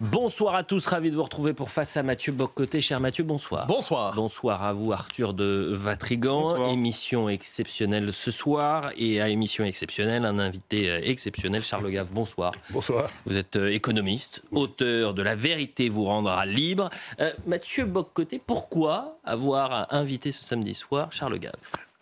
Bonsoir à tous, ravi de vous retrouver pour Face à Mathieu Boccoté. Cher Mathieu, bonsoir. Bonsoir. Bonsoir à vous, Arthur de Vatrigan. Bonsoir. Émission exceptionnelle ce soir et à émission exceptionnelle, un invité euh, exceptionnel, Charles Gave. Bonsoir. Bonsoir. Vous êtes euh, économiste, auteur de La vérité vous rendra libre. Euh, Mathieu Boccoté, pourquoi avoir invité ce samedi soir Charles Gave?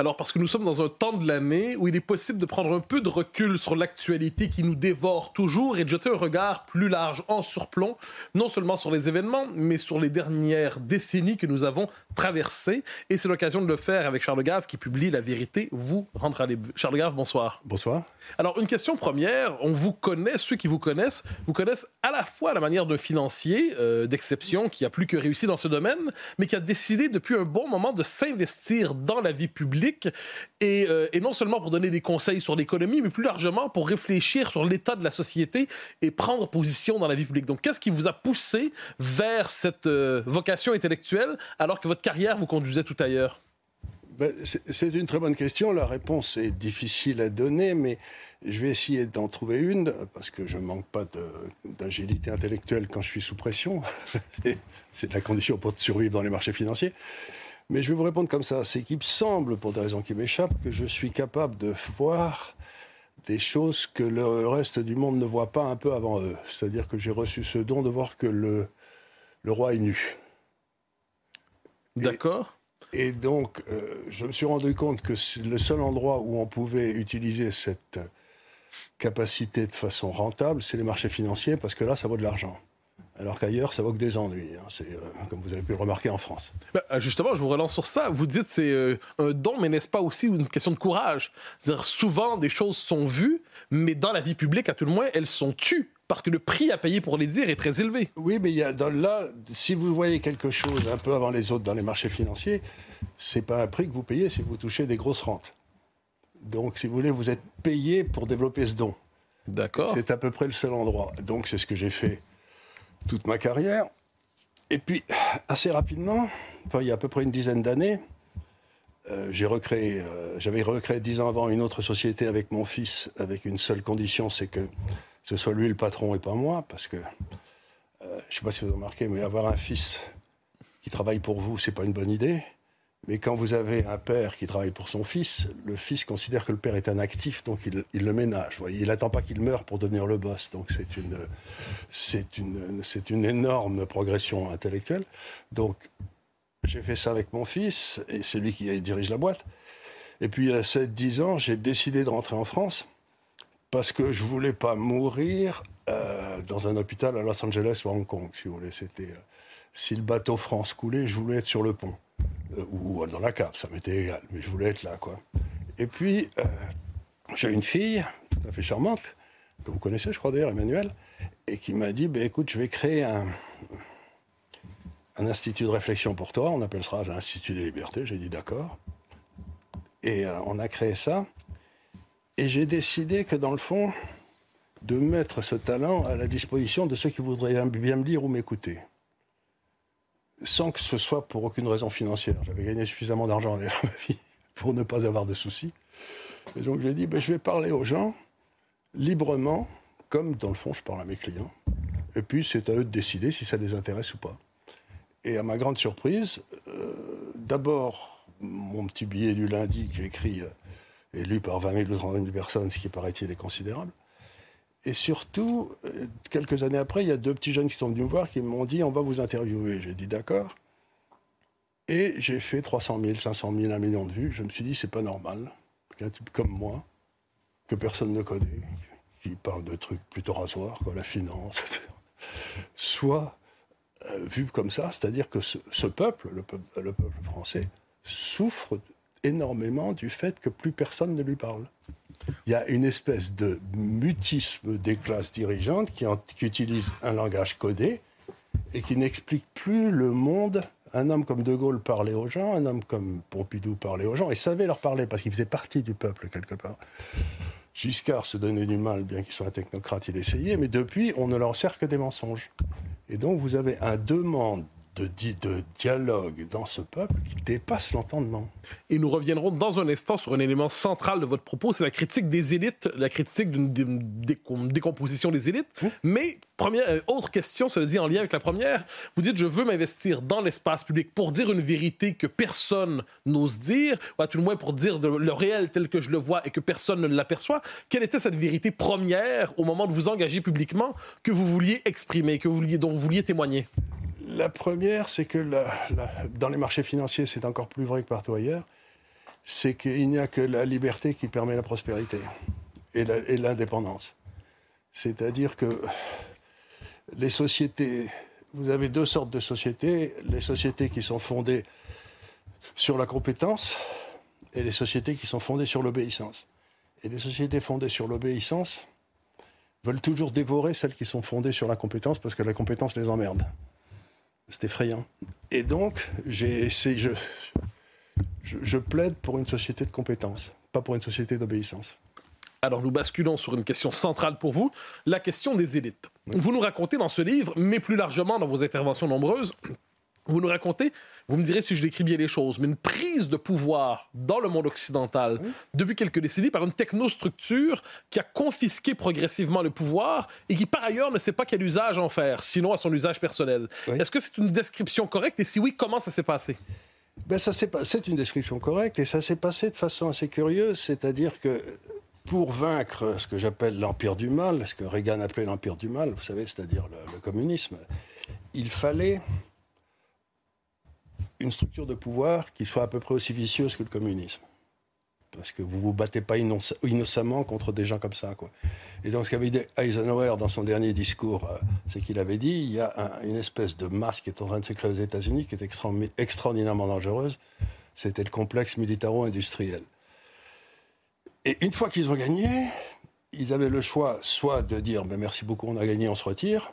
Alors, parce que nous sommes dans un temps de l'année où il est possible de prendre un peu de recul sur l'actualité qui nous dévore toujours et de jeter un regard plus large en surplomb, non seulement sur les événements, mais sur les dernières décennies que nous avons traversées. Et c'est l'occasion de le faire avec Charles Gave qui publie La vérité vous rendra libre. Charles Gave, bonsoir. Bonsoir. Alors, une question première. On vous connaît, ceux qui vous connaissent, vous connaissent à la fois la manière d'un financier euh, d'exception qui a plus que réussi dans ce domaine, mais qui a décidé depuis un bon moment de s'investir dans la vie publique et, euh, et non seulement pour donner des conseils sur l'économie, mais plus largement pour réfléchir sur l'état de la société et prendre position dans la vie publique. Donc, qu'est-ce qui vous a poussé vers cette euh, vocation intellectuelle alors que votre carrière vous conduisait tout ailleurs? Ben, c'est une très bonne question. La réponse est difficile à donner, mais je vais essayer d'en trouver une, parce que je ne manque pas d'agilité intellectuelle quand je suis sous pression. C'est la condition pour survivre dans les marchés financiers. Mais je vais vous répondre comme ça. C'est qu'il me semble, pour des raisons qui m'échappent, que je suis capable de voir des choses que le reste du monde ne voit pas un peu avant eux. C'est-à-dire que j'ai reçu ce don de voir que le, le roi est nu. D'accord. Et donc, euh, je me suis rendu compte que le seul endroit où on pouvait utiliser cette capacité de façon rentable, c'est les marchés financiers, parce que là, ça vaut de l'argent. Alors qu'ailleurs, ça vaut que des ennuis. hein. C'est, euh, comme vous avez pu le remarquer en France. Ben, euh, justement, je vous relance sur ça. Vous dites c'est euh, un don, mais n'est-ce pas aussi une question de courage? C'est-à-dire, souvent, des choses sont vues, mais dans la vie publique, à tout le moins, elles sont tues. Parce que le prix à payer pour les dire est très élevé. Oui, mais il y a dans là, si vous voyez quelque chose un peu avant les autres dans les marchés financiers, c'est pas un prix que vous payez, c'est que vous touchez des grosses rentes. Donc, si vous voulez, vous êtes payé pour développer ce don. D'accord. C'est à peu près le seul endroit. Donc c'est ce que j'ai fait toute ma carrière. Et puis, assez rapidement, il y a à peu près une dizaine d'années, euh, euh, j'avais recréé dix ans avant une autre société avec mon fils, avec une seule condition, c'est que ce soit lui le patron et pas moi, parce que, euh, je ne sais pas si vous avez remarqué, mais avoir un fils qui travaille pour vous, c'est pas une bonne idée. Mais quand vous avez un père qui travaille pour son fils, le fils considère que le père est un actif, donc il, le ménage. Il n'attend pas qu'il meure pour devenir le boss. Donc c'est une, c'est une, c'est une énorme progression intellectuelle. Donc j'ai fait ça avec mon fils, et c'est lui qui dirige la boîte. Et puis à 7-10 ans, j'ai décidé de rentrer en France parce que je voulais pas mourir euh, dans un hôpital à Los Angeles ou à Hong Kong, si vous voulez. C'était euh, si le bateau France coulait, je voulais être sur le pont Euh, ou dans la cave, ça m'était égal, mais je voulais être là, quoi. Et puis euh, j'ai une fille tout à fait charmante que vous connaissez, je crois d'ailleurs, Emmanuel, et qui m'a dit, ben, écoute, je vais créer un, un institut de réflexion pour toi, on appellera l'Institut des libertés, j'ai dit d'accord. Et euh, on a créé ça. Et j'ai décidé que dans le fond, de mettre ce talent à la disposition de ceux qui voudraient bien me lire ou m'écouter. Sans que ce soit pour aucune raison financière. J'avais gagné suffisamment d'argent dans ma vie pour ne pas avoir de soucis. Et donc j'ai dit, ben, je vais parler aux gens librement, comme dans le fond je parle à mes clients. Et puis c'est à eux de décider si ça les intéresse ou pas. Et à ma grande surprise, euh, d'abord, mon petit billet du lundi que j'ai écrit euh, est lu par 20 000 ou 30 000 personnes, ce qui paraît-il est considérable. Et surtout, euh, quelques années après, il y a deux petits jeunes qui sont venus me voir qui m'ont dit on va vous interviewer. J'ai dit d'accord. Et j'ai fait 300 000, 500 000, 1 million de vues. Je me suis dit c'est pas normal qu'un type comme moi, que personne ne connaît, qui parle de trucs plutôt rasoirs, quoi, la finance, etc., soit euh, vu comme ça, c'est-à-dire que ce, peuple, le peuple, le peuple français, souffre énormément du fait que plus personne ne lui parle. Il y a une espèce de mutisme des classes dirigeantes qui, qui utilisent un langage codé et qui n'explique plus le monde. Un homme comme De Gaulle parlait aux gens, un homme comme Pompidou parlait aux gens et savait leur parler parce qu'il faisait partie du peuple quelque part. Giscard se donnait du mal, bien qu'il soit un technocrate, il essayait, mais depuis, on ne leur sert que des mensonges. Et donc, vous avez un demande de, de, dialogue dans ce peuple qui dépasse l'entendement. Et nous reviendrons dans un instant sur un élément central de votre propos, c'est la critique des élites, la critique d'une décomposition des élites. Mmh. Mais première, euh, autre question, cela dit en lien avec la première, vous dites je veux m'investir dans l'espace public pour dire une vérité que personne n'ose dire, ou à tout le moins pour dire le réel tel que je le vois et que personne ne l'aperçoit. Quelle était cette vérité première au moment de vous engager publiquement que vous vouliez exprimer, que vous vouliez, dont vous vouliez témoigner? La première, c'est que dans les marchés financiers, c'est encore plus vrai que partout ailleurs, c'est qu'il n'y a que la liberté qui permet la prospérité et l'indépendance. C'est-à-dire que les sociétés, vous avez deux sortes de sociétés, les sociétés qui sont fondées sur la compétence et les sociétés qui sont fondées sur l'obéissance. Et les sociétés fondées sur l'obéissance veulent toujours dévorer celles qui sont fondées sur la compétence parce que la compétence les emmerde. C'est effrayant. Et donc, j'ai essayé, je, je, plaide pour une société de compétences, pas pour une société d'obéissance. Alors nous basculons sur une question centrale pour vous, la question des élites. Vous nous racontez dans ce livre, mais plus largement dans vos interventions nombreuses, vous nous racontez, vous me direz si je décris bien les choses, mais une prise de pouvoir dans le monde occidental depuis quelques décennies par une technostructure qui a confisqué progressivement le pouvoir et qui par ailleurs ne sait pas quel usage en faire, sinon à son usage personnel. Est-ce que c'est une description correcte et si oui, comment ça s'est passé? Ben ça c'est une description correcte et ça s'est passé de façon assez curieuse, c'est-à-dire que pour vaincre ce que j'appelle l'empire du mal, ce que Reagan appelait l'empire du mal, vous savez, c'est-à-dire le communisme, il fallait une structure de pouvoir qui soit à peu près aussi vicieuse que le communisme. Parce que vous ne vous battez pas innocemment contre des gens comme ça. Quoi. Et donc, ce qu'avait dit Eisenhower dans son dernier discours, euh, c'est qu'il avait dit il y a une espèce de masse qui est en train de se créer aux États-Unis qui est extraordinairement dangereuse. C'était le complexe militaro-industriel. Et une fois qu'ils ont gagné, ils avaient le choix soit de dire ben, merci beaucoup, on a gagné, on se retire,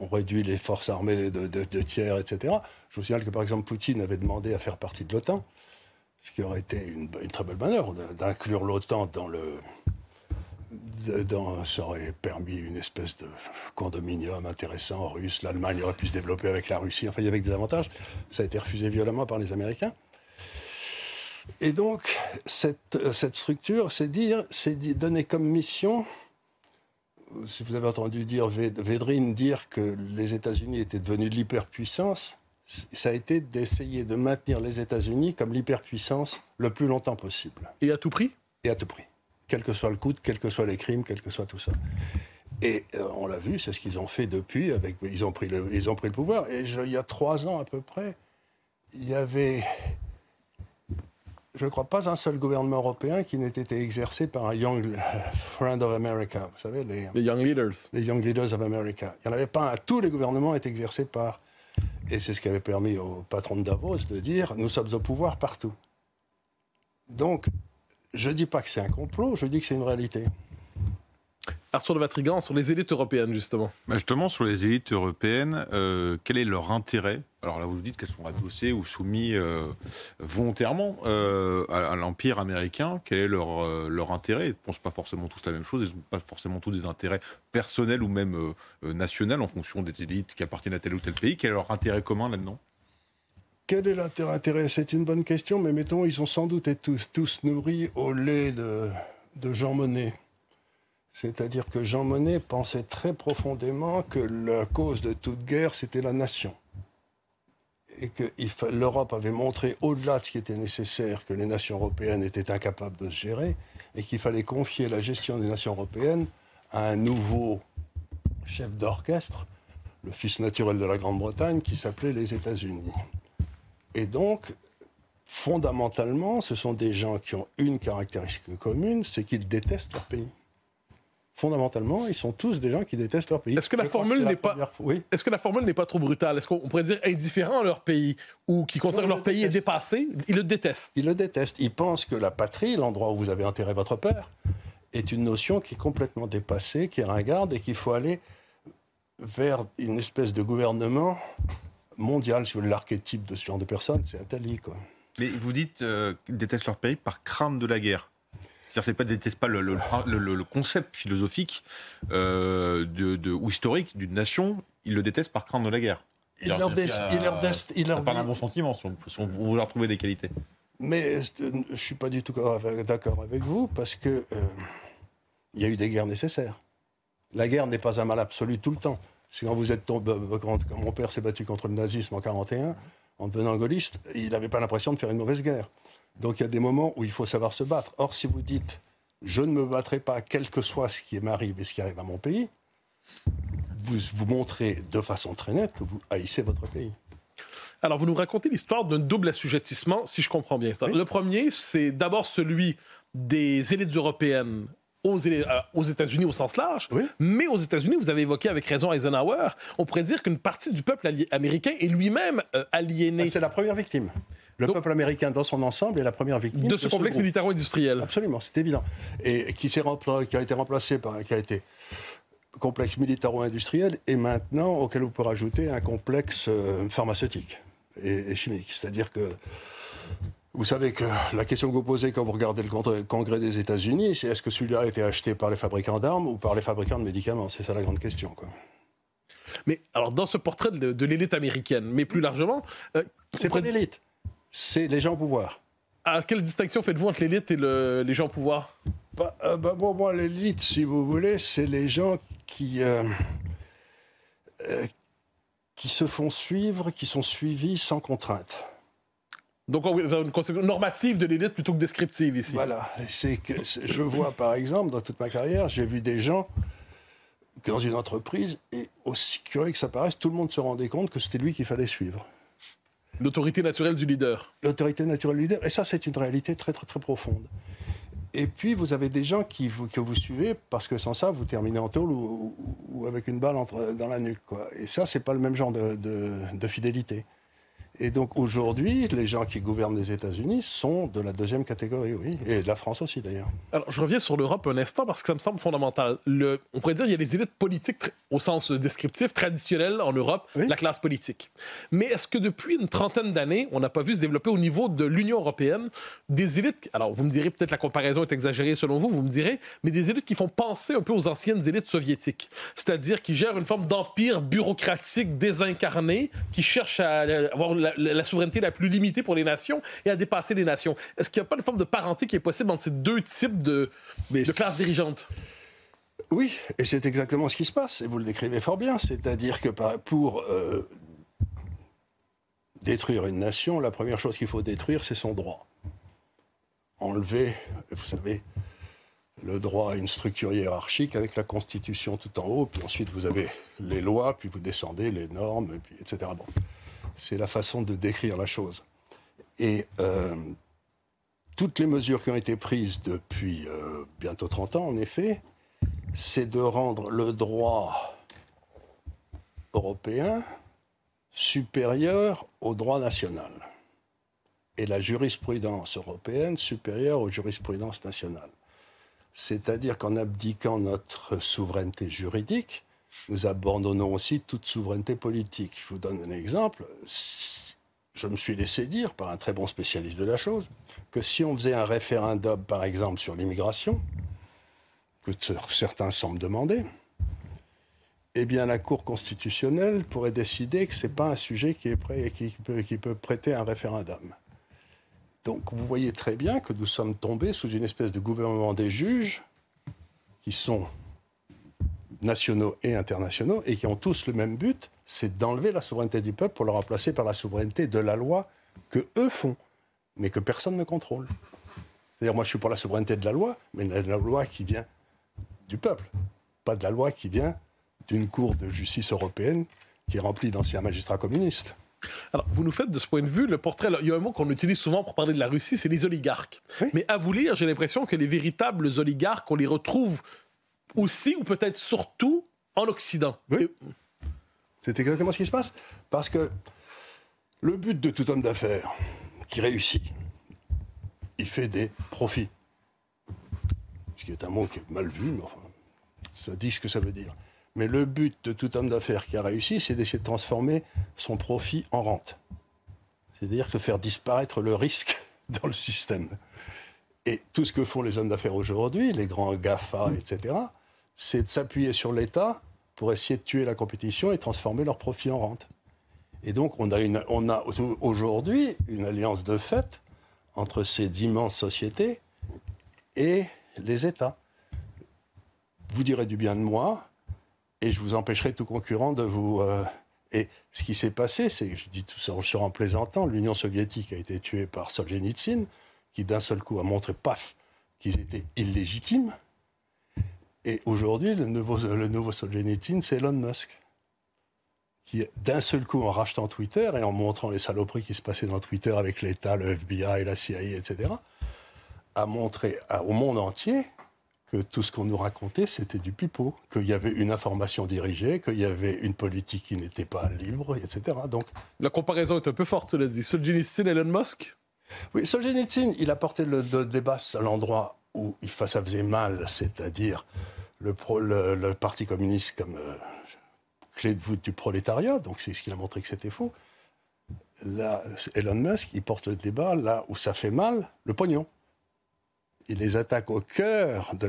on réduit les forces armées de, de tiers, etc. Je vous signale que par exemple Poutine avait demandé à faire partie de l'OTAN, ce qui aurait été une, très belle manœuvre d'inclure l'OTAN dans le. Ça aurait permis une espèce de condominium intéressant russe. L'Allemagne aurait pu se développer avec la Russie. Enfin, il y avait des avantages. Ça a été refusé violemment par les Américains. Et donc, cette, cette structure, c'est dire, c'est donner comme mission si vous avez entendu dire Védrine dire que les États-Unis étaient devenus l'hyperpuissance, ça a été d'essayer de maintenir les États-Unis comme l'hyperpuissance le plus longtemps possible. Et à tout prix? Et à tout prix. Quel que soit le coût, quels que soient les crimes, quel que soit tout ça. Et euh, on l'a vu, c'est ce qu'ils ont fait depuis. Avec, ils, ont pris le, ils ont pris le pouvoir. Et il y a trois ans à peu près, il y avait, je ne crois pas un seul gouvernement européen qui n'ait été exercé par un Young Friend of America. Vous savez, les, les Young Leaders. Les Young Leaders of America. Il n'y en avait pas un. Tous les gouvernements étaient exercés par et c'est ce qui avait permis au patron de Davos de dire nous sommes au pouvoir partout. Donc, je ne dis pas que c'est un complot, je dis que c'est une réalité. Arthur de Vatrigan, sur les élites européennes, justement. Bah, justement, sur les élites européennes, euh, quel est leur intérêt? Alors là, vous dites qu'elles sont adossées ou soumises euh, volontairement euh, à, l'Empire américain. Quel est leur, leur intérêt? Ils ne pensent pas forcément tous la même chose. Ils n'ont pas forcément tous des intérêts personnels ou même nationaux en fonction des élites qui appartiennent à tel ou tel pays. Quel est leur intérêt commun là-dedans? Quel est l'intérêt? C'est une bonne question, mais mettons, ils ont sans doute été tous, tous nourris au lait de, de Jean Monnet. C'est-à-dire que Jean Monnet pensait très profondément que la cause de toute guerre, c'était la nation. Et que l'Europe avait montré, au-delà de ce qui était nécessaire, que les nations européennes étaient incapables de se gérer, et qu'il fallait confier la gestion des nations européennes à un nouveau chef d'orchestre, le fils naturel de la Grande-Bretagne, qui s'appelait les États-Unis. Et donc, fondamentalement, ce sont des gens qui ont une caractéristique commune, c'est qu'ils détestent leur pays fondamentalement, ils sont tous des gens qui détestent leur pays. Est-ce que, la formule n'est pas, oui. est-ce que la formule n'est pas trop brutale? Est-ce qu'on pourrait dire indifférent à leur pays ou qui considèrent leur pays est dépassé? Ils le détestent. Ils le détestent. Ils pensent que la patrie, l'endroit où vous avez enterré votre père, est une notion qui est complètement dépassée, qui est ringarde et qu'il faut aller vers une espèce de gouvernement mondial. Si vous voulez, l'archétype de ce genre de personnes, c'est Attali, quoi. Mais vous dites euh, qu'ils détestent leur pays par crainte de la guerre. C'est-à-dire, c'est pas détestent pas le, le, le, le concept philosophique euh, de, de, ou historique d'une nation, ils le détestent par crainte de la guerre. Il leur, il leur, il pas un bon sentiment, si on, si on veut leur trouver des qualités. Mais je ne suis pas du tout d'accord avec vous, parce que euh, il y a eu des guerres nécessaires. La guerre n'est pas un mal absolu tout le temps. C'est quand vous êtes tombé, quand, quand mon père s'est battu contre le nazisme en 41, en devenant gaulliste, il n'avait pas l'impression de faire une mauvaise guerre. Donc il y a des moments où il faut savoir se battre. Or, si vous dites je ne me battrai pas, quel que soit ce qui m'arrive et ce qui arrive à mon pays, vous, vous montrez de façon très nette que vous haïssez votre pays. Alors, vous nous racontez l'histoire d'un double assujettissement, si je comprends bien. Oui. Le premier, c'est d'abord celui des élites européennes aux, aux États-Unis au sens large, oui. mais aux États-Unis, vous avez évoqué avec raison Eisenhower, on pourrait dire qu'une partie du peuple américain est lui-même euh, aliéné. Ah, c'est la première victime. Le Donc, peuple américain dans son ensemble est la première victime de ce complexe militaro-industriel. Absolument, c'est évident. Et qui, qui, a été remplacé par qui a été complexe militaro-industriel et maintenant auquel vous pouvez rajouter un complexe euh, pharmaceutique et, et chimique. C'est-à-dire que vous savez que la question que vous posez quand vous regardez le congrès des États-Unis, c'est est-ce que celui-là a été acheté par les fabricants d'armes ou par les fabricants de médicaments? C'est ça la grande question. Quoi. Mais alors, dans ce portrait de, de l'élite américaine, mais plus largement. Euh, c'est pas l'élite, c'est les gens au pouvoir. À quelle distinction faites-vous entre l'élite et le, les gens au pouvoir? Bah, euh, bah, bon, l'élite, si vous voulez, c'est les gens qui. Euh, qui se font suivre, qui sont suivis sans contrainte. Donc, on une conception normative de l'élite plutôt que descriptive ici. Voilà. C'est que je vois, par exemple, dans toute ma carrière, j'ai vu des gens que dans une entreprise, et aussi curieux que ça paraisse, tout le monde se rendait compte que c'était lui qu'il fallait suivre. L'autorité naturelle du leader. L'autorité naturelle du leader. Et ça, c'est une réalité très, très, très profonde. Et puis, vous avez des gens qui vous, que vous suivez parce que sans ça, vous terminez en tôle ou, ou, ou avec une balle entre, dans la nuque. Quoi. Et ça, c'est pas le même genre de, de, de fidélité. Et donc aujourd'hui, les gens qui gouvernent les États-Unis sont de la deuxième catégorie, oui, et de la France aussi d'ailleurs. Alors je reviens sur l'Europe un instant parce que ça me semble fondamental. Le, on pourrait dire qu'il y a les élites politiques au sens descriptif, traditionnelles en Europe, oui. la classe politique. Mais est-ce que depuis une trentaine d'années, on n'a pas vu se développer au niveau de l'Union européenne des élites, alors vous me direz peut-être la comparaison est exagérée selon vous, vous me direz, mais des élites qui font penser un peu aux anciennes élites soviétiques, c'est-à-dire qui gèrent une forme d'empire bureaucratique désincarné, qui cherchent à avoir la, la, souveraineté la plus limitée pour les nations et à dépasser les nations. Est-ce qu'il n'y a pas une forme de parenté qui est possible entre ces deux types de, de classes dirigeantes? Oui, et c'est exactement ce qui se passe, et vous le décrivez fort bien. C'est-à-dire que pour euh, détruire une nation, la première chose qu'il faut détruire, c'est son droit. Enlever, vous savez, le droit à une structure hiérarchique avec la Constitution tout en haut, puis ensuite vous avez les lois, puis vous descendez les normes, puis, etc. Bon c'est la façon de décrire la chose. Et euh, toutes les mesures qui ont été prises depuis euh, bientôt 30 ans, en effet, c'est de rendre le droit européen supérieur au droit national et la jurisprudence européenne supérieure aux jurisprudences nationales. C'est-à-dire qu'en abdiquant notre souveraineté juridique, nous abandonnons aussi toute souveraineté politique. Je vous donne un exemple. Je me suis laissé dire par un très bon spécialiste de la chose que si on faisait un référendum, par exemple, sur l'immigration, que certains semblent demander, eh bien la Cour constitutionnelle pourrait décider que ce n'est pas un sujet qui, est prêt, qui, qui peut prêter un référendum. Donc vous voyez très bien que nous sommes tombés sous une espèce de gouvernement des juges qui sont nationaux et internationaux, et qui ont tous le même but, c'est d'enlever la souveraineté du peuple pour le remplacer par la souveraineté de la loi que eux font, mais que personne ne contrôle. C'est-à-dire, moi, je suis pour la souveraineté de la loi, mais de la loi qui vient du peuple, pas de la loi qui vient d'une cour de justice européenne qui est remplie d'anciens magistrats communistes. Alors, vous nous faites de ce point de vue le portrait. il y a un mot qu'on utilise souvent pour parler de la Russie, c'est les oligarques. Oui. Mais à vous lire, j'ai l'impression que les véritables oligarques, on les retrouve aussi, ou peut-être surtout, en Occident. Oui. C'est exactement ce qui se passe. Parce que le but de tout homme d'affaires qui réussit, il fait des profits. ce qui est un mot qui est mal vu, mais enfin, ça dit ce que ça veut dire. Mais le but de tout homme d'affaires qui a réussi, c'est d'essayer de transformer son profit en rente. C'est-à-dire de faire disparaître le risque dans le système. Et tout ce que font les hommes d'affaires aujourd'hui, les grands GAFA, etc., c'est de s'appuyer sur l'État pour essayer de tuer la compétition et transformer leur profit en rente. Et donc, on a, aujourd'hui une alliance de fait entre ces immenses sociétés et les États. Vous direz du bien de moi, et je vous empêcherai tout concurrent de vous. Euh, et ce qui s'est passé, c'est, je dis tout ça en plaisantant, l'Union soviétique a été tuée par Solzhenitsyn, qui d'un seul coup a montré, paf, qu'ils étaient illégitimes. Et aujourd'hui, le nouveau, le nouveau Solzhenitsyn, c'est Elon Musk, qui d'un seul coup, en rachetant Twitter et en montrant les saloperies qui se passaient dans Twitter avec l'État, le FBI, la CIA, etc., a montré au monde entier que tout ce qu'on nous racontait, c'était du pipeau, qu'il y avait une information dirigée, qu'il y avait une politique qui n'était pas libre, etc. Donc, La comparaison est un peu forte, cela dit. Solzhenitsyn, Elon Musk? Oui, Solzhenitsyn, il a porté le, débat à l'endroit où ça faisait mal, c'est-à-dire le, Parti communiste comme euh, clé de voûte du prolétariat, donc c'est ce qu'il a montré que c'était faux. Là, Elon Musk, il porte le débat là où ça fait mal, le pognon il les attaque au cœur de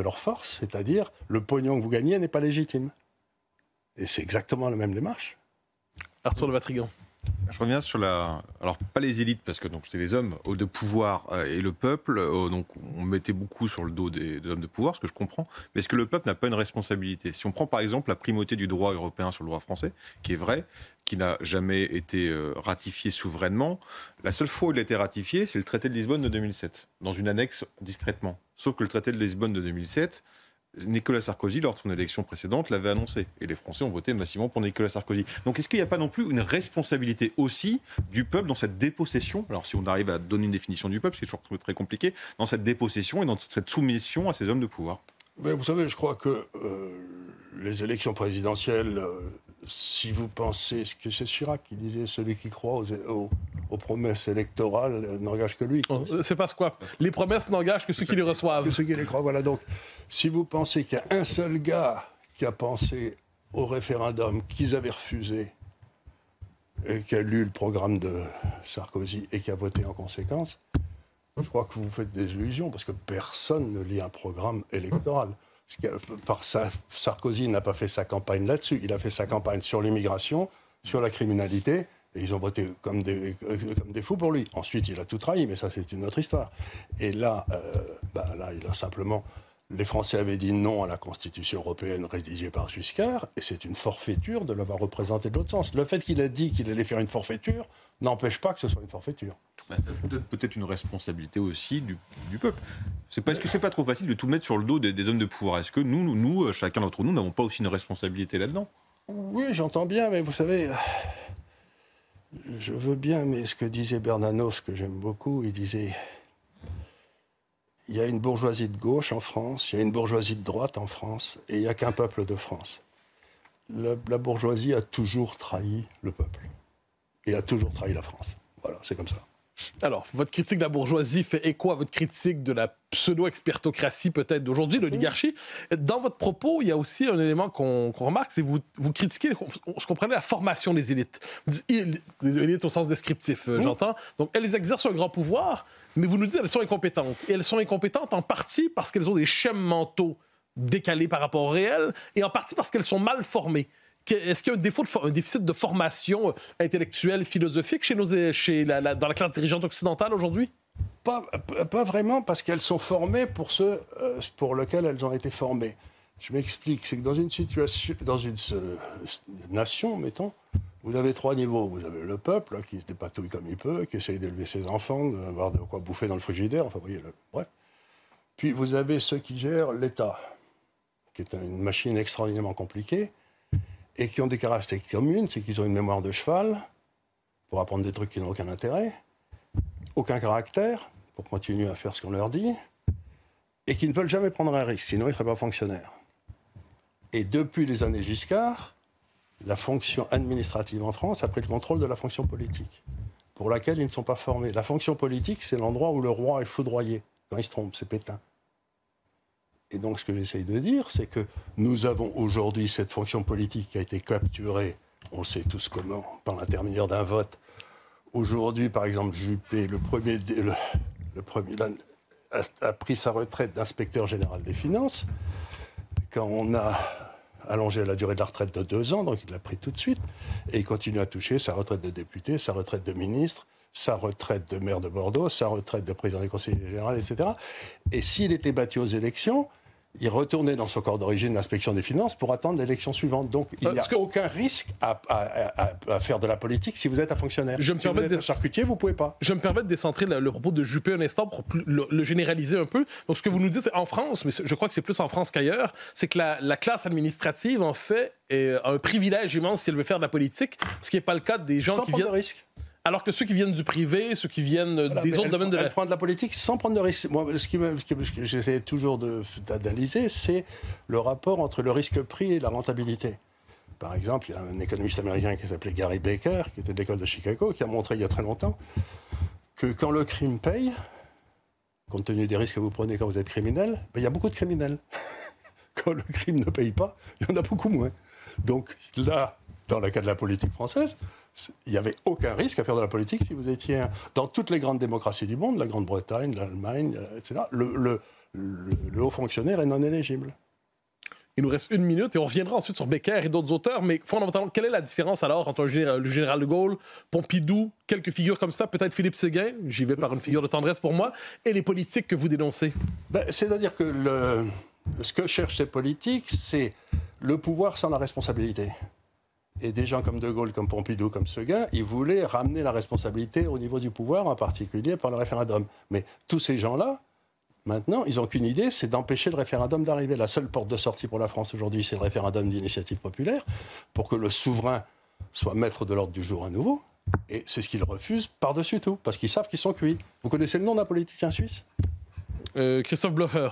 leur force, c'est-à-dire le pognon que vous gagnez n'est pas légitime. Et c'est exactement la même démarche. Arthur de Vatrigan. Je reviens sur la. Alors, pas les élites, parce que c'est les hommes de pouvoir euh, et le peuple. Euh, donc, on mettait beaucoup sur le dos des, hommes de pouvoir, ce que je comprends. Mais est-ce que le peuple n'a pas une responsabilité? Si on prend par exemple la primauté du droit européen sur le droit français, qui est vrai, qui n'a jamais été euh, ratifié souverainement, la seule fois où il a été ratifié, c'est le traité de Lisbonne de 2007, dans une annexe discrètement. Sauf que le traité de Lisbonne de 2007, Nicolas Sarkozy, lors de son élection précédente, l'avait annoncé. Et les Français ont voté massivement pour Nicolas Sarkozy. Donc est-ce qu'il n'y a pas non plus une responsabilité aussi du peuple dans cette dépossession? Alors si on arrive à donner une définition du peuple, c'est toujours très compliqué, dans cette dépossession et dans cette soumission à ces hommes de pouvoir. Mais vous savez, je crois que euh, les élections présidentielles, euh, si vous pensez, ce que c'est Chirac qui disait, celui qui croit aux, promesses électorales n'engage que lui. Oh, c'est parce quoi Les promesses n'engagent que ceux qui les reçoivent. Que ceux qui les croient, voilà. Donc, si vous pensez qu'il y a un seul gars qui a pensé au référendum qu'ils avaient refusé et qui a lu le programme de Sarkozy et qui a voté en conséquence, je crois que vous faites des illusions parce que personne ne lit un programme électoral. Sarkozy n'a pas fait sa campagne là-dessus. Il a fait sa campagne sur l'immigration, sur la criminalité, et ils ont voté comme des, comme des fous pour lui. Ensuite, il a tout trahi, mais ça, c'est une autre histoire. Et là, euh, bah, il a simplement les Français avaient dit non à la Constitution européenne rédigée par Giscard, et c'est une forfaiture de l'avoir représenté de l'autre sens. Le fait qu'il a dit qu'il allait faire une forfaiture n'empêche pas que ce soit une forfaiture. Bah, peut-être une responsabilité aussi du, peuple. C'est parce que c'est pas trop facile de tout mettre sur le dos des, hommes de pouvoir. Est-ce que nous, chacun d'entre nous, n'avons pas aussi une responsabilité là-dedans? Oui, j'entends bien, mais vous savez, je veux bien, mais ce que disait Bernanos, que j'aime beaucoup, il disait il y a une bourgeoisie de gauche en France, il y a une bourgeoisie de droite en France, et il n'y a qu'un peuple de France. La, bourgeoisie a toujours trahi le peuple, et a toujours trahi la France. Voilà, c'est comme ça. Alors, votre critique de la bourgeoisie fait écho à votre critique de la pseudo-expertocratie peut-être d'aujourd'hui, l'oligarchie. Dans votre propos, il y a aussi un élément qu'on remarque, c'est que vous, vous critiquez ce qu'on la formation des élites. Les élites au sens descriptif, euh, j'entends. Donc, elles exercent un grand pouvoir, mais vous nous dites qu'elles sont incompétentes. Et elles sont incompétentes en partie parce qu'elles ont des schèmes mentaux décalés par rapport au réel, et en partie parce qu'elles sont mal formées. Est-ce qu'il y a un, défaut un déficit de formation euh, intellectuelle, philosophique chez nos, chez la, dans la classe dirigeante occidentale aujourd'hui? Pas, pas, vraiment, parce qu'elles sont formées pour ceux euh, pour lesquels elles ont été formées. Je m'explique, c'est que dans une situation, dans une euh, nation, mettons, vous avez trois niveaux. Vous avez le peuple, qui se dépatouille comme il peut, qui essaye d'élever ses enfants, d'avoir de quoi bouffer dans le frigidaire, enfin, voyez, bref. Puis vous avez ceux qui gèrent l'État, qui est une machine extraordinairement compliquée, et qui ont des caractéristiques communes, c'est qu'ils ont une mémoire de cheval pour apprendre des trucs qui n'ont aucun intérêt, aucun caractère pour continuer à faire ce qu'on leur dit, et qui ne veulent jamais prendre un risque, sinon ils ne seraient pas fonctionnaires. Et depuis les années Giscard, la fonction administrative en France a pris le contrôle de la fonction politique, pour laquelle ils ne sont pas formés. La fonction politique, c'est l'endroit où le roi est foudroyé quand il se trompe, c'est Pétain. Et donc, ce que j'essaye de dire, c'est que nous avons aujourd'hui cette fonction politique qui a été capturée, on sait tous comment, par l'intermédiaire d'un vote. Aujourd'hui, par exemple, Juppé, le premier, le, premier a, a pris sa retraite d'inspecteur général des finances. Quand on a allongé la durée de la retraite de deux ans, donc il l'a pris tout de suite, et il continue à toucher sa retraite de député, sa retraite de ministre, sa retraite de maire de Bordeaux, sa retraite de président du conseil général, etc. Et s'il était battu aux élections, il retournait dans son corps d'origine, l'inspection des finances, pour attendre l'élection suivante. Donc il n'y a aucun risque à, faire de la politique si vous êtes un fonctionnaire. Je me si permets vous êtes un charcutier, vous ne pouvez pas. Je me permets de décentrer le, propos de Juppé un instant pour le, généraliser un peu. Donc ce que vous nous dites, en France, mais je crois que c'est plus en France qu'ailleurs, c'est que la, classe administrative, en fait, a un privilège immense si elle veut faire de la politique, ce qui n'est pas le cas des gens Sans qui viennent... De risque. Alors que ceux qui viennent du privé, ceux qui viennent des autres domaines de la... de la politique sans prendre de risque. Moi, ce, qui que j'essaie toujours d'analyser, c'est le rapport entre le risque-prix et la rentabilité. Par exemple, il y a un économiste américain qui s'appelait Gary Baker, qui était de l'école de Chicago, qui a montré il y a très longtemps que quand le crime paye, compte tenu des risques que vous prenez quand vous êtes criminel, ben, il y a beaucoup de criminels. quand le crime ne paye pas, il y en a beaucoup moins. Donc là, dans le cas de la politique française, il n'y avait aucun risque à faire de la politique si vous étiez dans toutes les grandes démocraties du monde, la Grande-Bretagne, l'Allemagne, euh, etc. Le, haut fonctionnaire est non éligible. Il nous reste une minute et on reviendra ensuite sur Becker et d'autres auteurs. Mais fondamentalement, quelle est la différence alors entre le général de Gaulle, Pompidou, quelques figures comme ça, peut-être Philippe Séguin, j'y vais par une figure de tendresse pour moi, et les politiques que vous dénoncez? Ben, C'est-à-dire que ce que cherchent ces politiques, c'est le pouvoir sans la responsabilité. Et des gens comme De Gaulle, comme Pompidou, comme Seguin, ils voulaient ramener la responsabilité au niveau du pouvoir, en particulier par le référendum. Mais tous ces gens-là, maintenant, ils n'ont qu'une idée, c'est d'empêcher le référendum d'arriver. La seule porte de sortie pour la France aujourd'hui, c'est le référendum d'initiative populaire, pour que le souverain soit maître de l'ordre du jour à nouveau. Et c'est ce qu'ils refusent par-dessus tout, parce qu'ils savent qu'ils sont cuits. Vous connaissez le nom d'un politicien suisse? Euh, Christophe Blocher.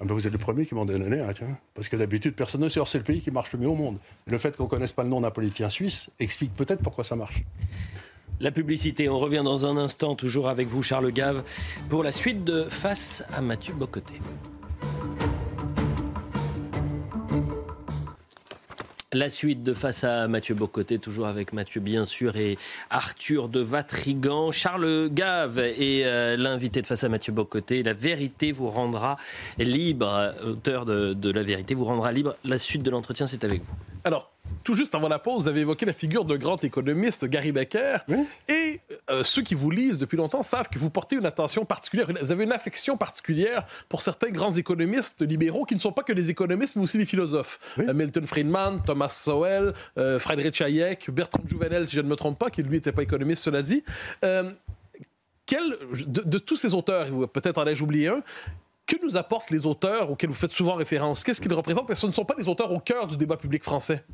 Ah ben vous êtes le premier qui m'en donne un, tiens. Parce que d'habitude, personne ne sait. c'est le pays qui marche le mieux au monde. le fait qu'on ne connaisse pas le nom d'un politicien suisse explique peut-être pourquoi ça marche. La publicité, on revient dans un instant, toujours avec vous, Charles Gave, pour la suite de Face à Mathieu Bocoté. La suite de Face à Mathieu Bocoté, toujours avec Mathieu bien sûr et Arthur de Vatrigan. Charles Gave est euh, l'invité de Face à Mathieu Bocoté. La vérité vous rendra libre, auteur de, de La vérité vous rendra libre. La suite de l'entretien, c'est avec vous. Alors, tout juste avant la pause, vous avez évoqué la figure d'un grand économiste, Gary Becker. Et euh, ceux qui vous lisent depuis longtemps savent que vous portez une attention particulière, vous avez une affection particulière pour certains grands économistes libéraux qui ne sont pas que des économistes, mais aussi des philosophes. Euh, Milton Friedman, Thomas Sowell, euh, Friedrich Hayek, Bertrand Jouvenel, si je ne me trompe pas, qui lui n'était pas économiste, cela dit. Quel, de, de, tous ces auteurs, peut-être en ai-je oublié un, que nous apportent les auteurs auxquels vous faites souvent référence? Qu'est-ce qu'ils représentent? Parce que ce ne sont pas des auteurs au cœur du débat public français.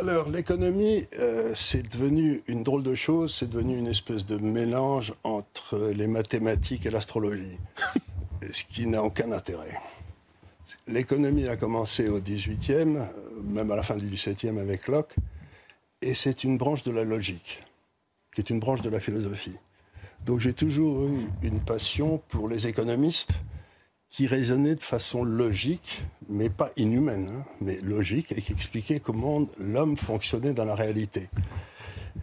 Alors, l'économie, euh, c'est devenu une drôle de chose, c'est devenu une espèce de mélange entre les mathématiques et l'astrologie, ce qui n'a aucun intérêt. L'économie a commencé au 18e, euh, même à la fin du 17e avec Locke, et c'est une branche de la logique, qui est une branche de la philosophie. Donc j'ai toujours eu une passion pour les économistes qui raisonnait de façon logique, mais pas inhumaine, hein, mais logique, et qui expliquait comment l'homme fonctionnait dans la réalité.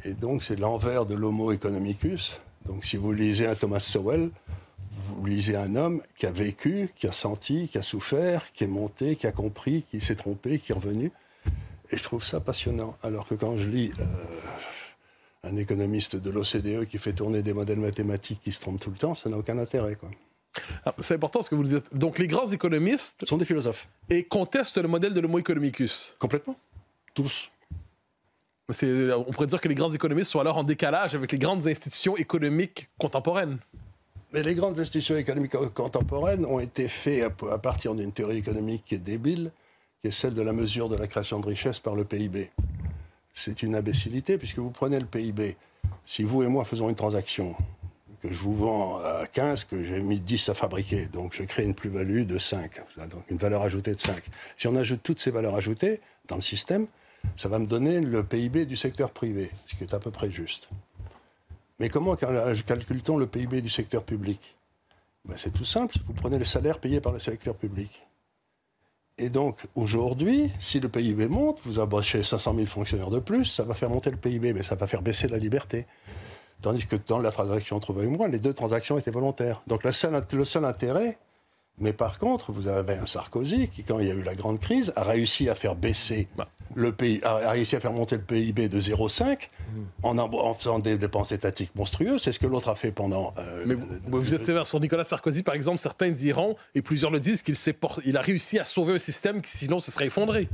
Et donc c'est l'envers de l'homo economicus. Donc si vous lisez un Thomas Sowell, vous lisez un homme qui a vécu, qui a senti, qui a souffert, qui est monté, qui a compris, qui s'est trompé, qui est revenu. Et je trouve ça passionnant. Alors que quand je lis euh, un économiste de l'OCDE qui fait tourner des modèles mathématiques qui se trompent tout le temps, ça n'a aucun intérêt. Quoi. Ah, c'est important ce que vous dites. Donc, les grands économistes. sont des philosophes. Et contestent le modèle de l'homo economicus. Complètement. Tous. On pourrait dire que les grands économistes sont alors en décalage avec les grandes institutions économiques contemporaines. Mais les grandes institutions économiques contemporaines ont été faites à partir d'une théorie économique qui est débile, qui est celle de la mesure de la création de richesse par le PIB. C'est une imbécilité, puisque vous prenez le PIB. Si vous et moi faisons une transaction, que je vous vends à 15, que j'ai mis 10 à fabriquer. Donc je crée une plus-value de 5, donc une valeur ajoutée de 5. Si on ajoute toutes ces valeurs ajoutées dans le système, ça va me donner le PIB du secteur privé, ce qui est à peu près juste. Mais comment calcule-t-on le PIB du secteur public? Ben, C'est tout simple, vous prenez les salaires payés par le secteur public. Et donc, aujourd'hui, si le PIB monte, vous embauchez 500 000 fonctionnaires de plus, ça va faire monter le PIB, mais ça va faire baisser la liberté. Tandis que dans la transaction trouvée avec moi, les deux transactions étaient volontaires. Donc le seul, le seul intérêt, mais par contre, vous avez un Sarkozy qui, quand il y a eu la grande crise, a réussi à faire baisser Bah. le pays, a réussi à faire monter le PIB de 0,5 en, en- faisant des dépenses étatiques monstrueuses. C'est ce que l'autre a fait pendant. euh, Mais vous, vous êtes sévère sur Nicolas Sarkozy, par exemple. Certains diront, et plusieurs le disent, qu'il il a réussi à sauver un système qui sinon se serait effondré.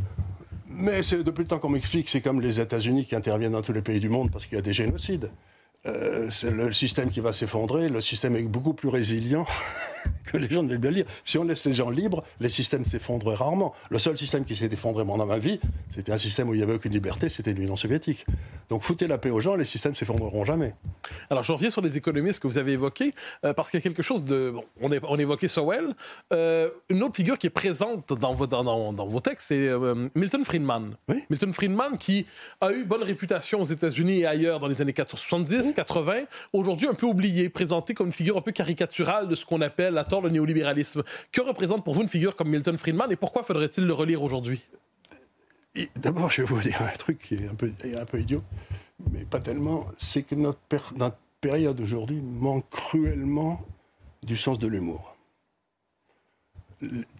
Mais depuis le temps qu'on m'explique, c'est comme les États-Unis qui interviennent dans tous les pays du monde parce qu'il y a des génocides. Euh, c'est le système qui va s'effondrer, le système est beaucoup plus résilient que les gens ne veulent bien lire. Si on laisse les gens libres, les systèmes s'effondrent rarement. Le seul système qui s'est effondré moi, dans ma vie, c'était un système où il n'y avait aucune liberté, c'était l'Union soviétique. Donc foutez la paix aux gens, les systèmes s'effondreront jamais. Alors, je reviens sur les économistes que vous avez évoqués, euh, parce qu'il y a quelque chose de... bon, on, est, on évoquait Sowell. Euh, une autre figure qui est présente dans vos, dans, dans- dans vos textes, c'est euh, Milton Friedman. Oui. Milton Friedman qui a eu bonne réputation aux États-Unis et ailleurs dans les années 80, 70, 80, aujourd'hui un peu oublié, présenté comme une figure un peu caricaturale de ce qu'on appelle à tort le néolibéralisme. Que représente pour vous une figure comme Milton Friedman et pourquoi faudrait-il le relire aujourd'hui? D'abord, je vais vous dire un truc qui est un peu, un peu idiot, mais pas tellement. C'est que notre, période aujourd'hui manque cruellement du sens de l'humour.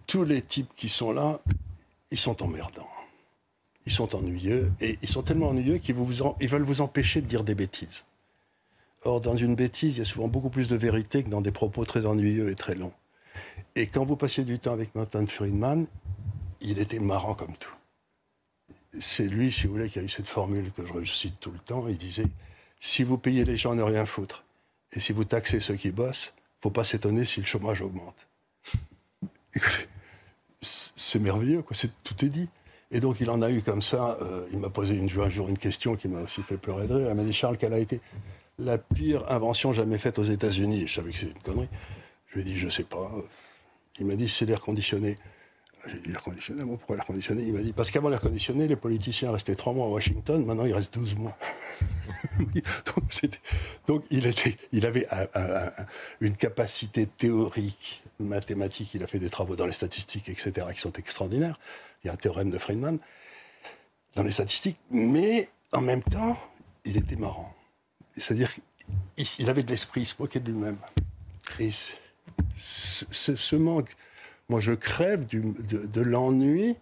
Tous les types qui sont là, ils sont emmerdants. Ils sont ennuyeux, et ils sont tellement ennuyeux qu'ils vous ils veulent vous empêcher de dire des bêtises. Or, dans une bêtise, il y a souvent beaucoup plus de vérité que dans des propos très ennuyeux et très longs. Et quand vous passiez du temps avec Milton Friedman, il était marrant comme tout c'est lui, si vous voulez, qui a eu cette formule que je cite tout le temps. Il disait si vous payez les gens ne rien foutre, et si vous taxez ceux qui bossent, faut pas s'étonner si le chômage augmente. Écoutez, c'est merveilleux, quoi. Tout est dit. Et donc, il en a eu comme ça. euh, il m'a posé une, un jour une question qui m'a aussi fait pleurer de rire. Elle m'a dit Charles, quelle a été? La pire invention jamais faite aux États-Unis Je savais que c'était une connerie. Je lui ai dit Je sais pas. Il m'a dit C'est l'air conditionné. J'ai dit l'air conditionné, pourquoi l'air conditionné? Il m'a dit parce qu'avant l'air conditionné, les politiciens restaient trois mois à Washington, maintenant il reste 12 mois. Donc, il, était, il avait un- un- un- une capacité théorique, mathématique, il a fait des travaux dans les statistiques, etc., qui sont extraordinaires. Il y a un théorème de Friedman dans les statistiques, mais en même temps, il était marrant. C'est-à-dire qu'il il avait de l'esprit, il se moquait de lui-même. Et ce manque moi, je crève du- de, de l'ennui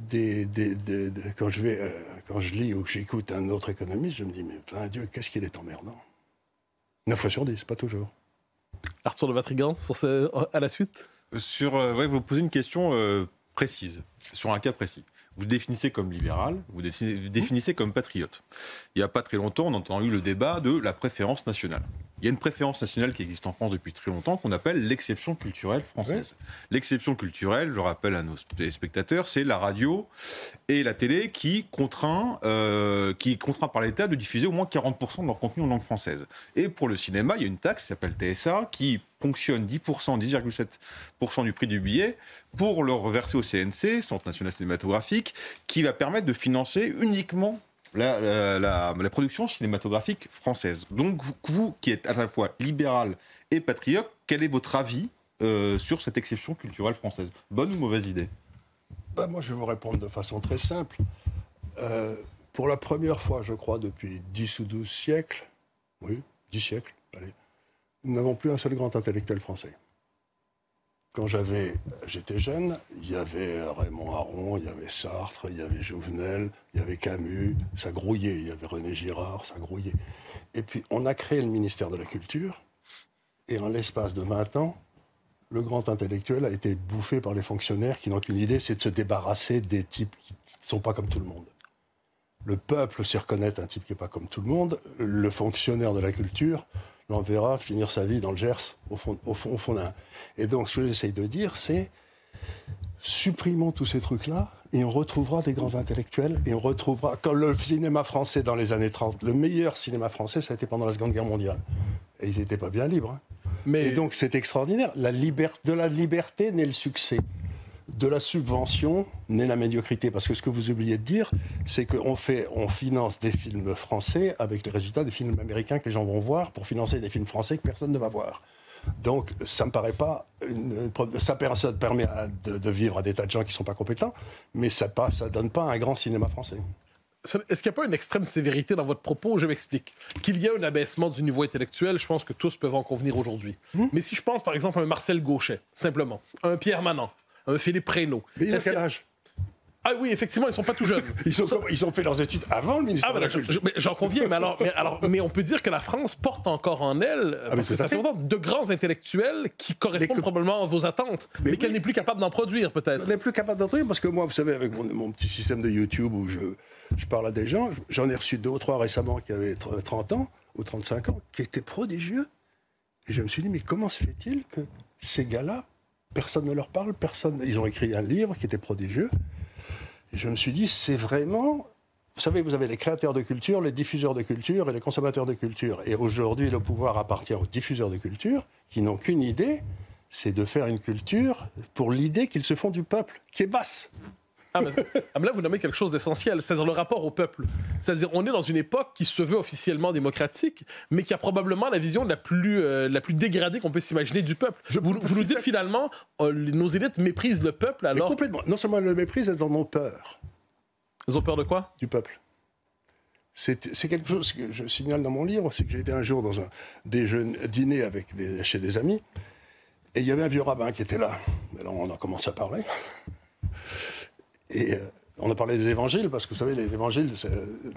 des, des- des- des- quand, je vais, euh, quand je lis ou que j'écoute un autre économiste, je me dis, mais plein Dieu, qu'est-ce qu'il est emmerdant 9 fois sur 10, pas toujours. Arthur de Vatrigan, sur ce- à la suite? Sur, euh, ouais, vous posez une question euh, précise, sur un cas précis. Vous définissez comme libéral, vous définissez, comme patriote. Il n'y a pas très longtemps, on a entendu le débat de la préférence nationale. Il y a une préférence nationale qui existe en France depuis très longtemps qu'on appelle l'exception culturelle française. L'exception culturelle, je rappelle à nos spectateurs, c'est la radio et la télé qui contraint, euh, qui contraint par l'État de diffuser au moins 40% de leur contenu en langue française. Et pour le cinéma, il y a une taxe qui s'appelle TSA qui ponctionne 10%, 10,7% du prix du billet pour le reverser au CNC, Centre national cinématographique, qui va permettre de financer uniquement la, production cinématographique française. Donc vous, qui êtes à la fois libéral et patriote, quel est votre avis euh, sur cette exception culturelle française? Bonne ou mauvaise idée? Bah, moi, je vais vous répondre de façon très simple. Euh, pour la première fois, je crois, depuis 10 ou 12 siècles, oui, 10 siècles, allez, nous n'avons plus un seul grand intellectuel français. Quand j'avais, j'étais jeune, il y avait Raymond Aron, il y avait Sartre, il y avait Jouvenel, il y avait Camus, ça grouillait, il y avait René Girard, ça grouillait. Et puis, on a créé le ministère de la Culture, et en l'espace de 20 ans, le grand intellectuel a été bouffé par les fonctionnaires qui n'ont qu'une idée, c'est de se débarrasser des types qui ne sont pas comme tout le monde. Le peuple sait reconnaître un type qui n'est pas comme tout le monde. Le fonctionnaire de la culture l'enverra finir sa vie dans le Gers, au fond, au fond, au fond d'un. Et donc, ce que j'essaye de dire, c'est supprimons tous ces trucs-là et on retrouvera des grands intellectuels et on retrouvera. Quand le cinéma français dans les années 30, le meilleur cinéma français, ça a été pendant la Seconde Guerre mondiale. Et ils n'étaient pas bien libres. hein. Mais Et donc c'est extraordinaire. La liber- de la liberté naît le succès. De la subvention naît la médiocrité. Parce que ce que vous oubliez de dire, c'est qu'on fait, on finance des films français avec les résultats des films américains que les gens vont voir pour financer des films français que personne ne va voir. Donc, ça me paraît pas. Une, ça, permet de, vivre à des tas de gens qui ne sont pas compétents, mais ça ne donne pas un grand cinéma français. Est-ce qu'il n'y a pas une extrême sévérité dans votre propos? Je m'explique. Qu'il y a un abaissement du niveau intellectuel, je pense que tous peuvent en convenir aujourd'hui. Hmm? Mais si je pense par exemple à un Marcel Gauchet, simplement, un Pierre Manant, un Philippe Prénaud. Mais il a quel âge? Ah oui, effectivement, ils sont pas tout jeunes. ils, ont fait leurs études avant le ministère ah, de J'en conviens, mais alors, mais alors, mais on peut dire que la France porte encore en elle, ah, parce que ça fait de grands intellectuels qui correspondent probablement à vos attentes, mais, qu'elle n'est plus capable d'en produire, peut-être. Elle n'est plus capable d'en produire, parce que moi, vous savez, avec mon, petit système de YouTube où je, je parle à des gens, j'en ai reçu deux ou trois récemment qui avaient 30 ans ou 35 ans, qui étaient prodigieux. Et je me suis dit, mais comment se fait-il que ces gars-là, personne ne leur parle, personne. Ils ont écrit un livre qui était prodigieux. Et je me suis dit, c'est vraiment. Vous savez, vous avez les créateurs de culture, les diffuseurs de culture et les consommateurs de culture. Et aujourd'hui, le pouvoir appartient aux diffuseurs de culture qui n'ont qu'une idée, c'est de faire une culture pour l'idée qu'ils se font du peuple, qui est basse. Ah, ah, mais, là, vous nommez quelque chose d'essentiel, c'est-à-dire le rapport au peuple. C'est-à-dire, on est dans une époque qui se veut officiellement démocratique, mais qui a probablement la vision la plus, euh, la plus dégradée qu'on peut s'imaginer du peuple. vous, nous dites finalement, euh, nos élites méprisent le peuple alors. complètement. Non seulement elles le méprisent, elles en ont peur. Elles ont peur de quoi? Du peuple. C'est quelque chose que je signale dans mon livre, c'est que j'ai été un jour dans un dîner avec chez des amis, et il y avait un vieux rabbin qui était là. Et là, on a commencé à parler. Et euh, on a parlé des évangiles, parce que vous savez, les évangiles,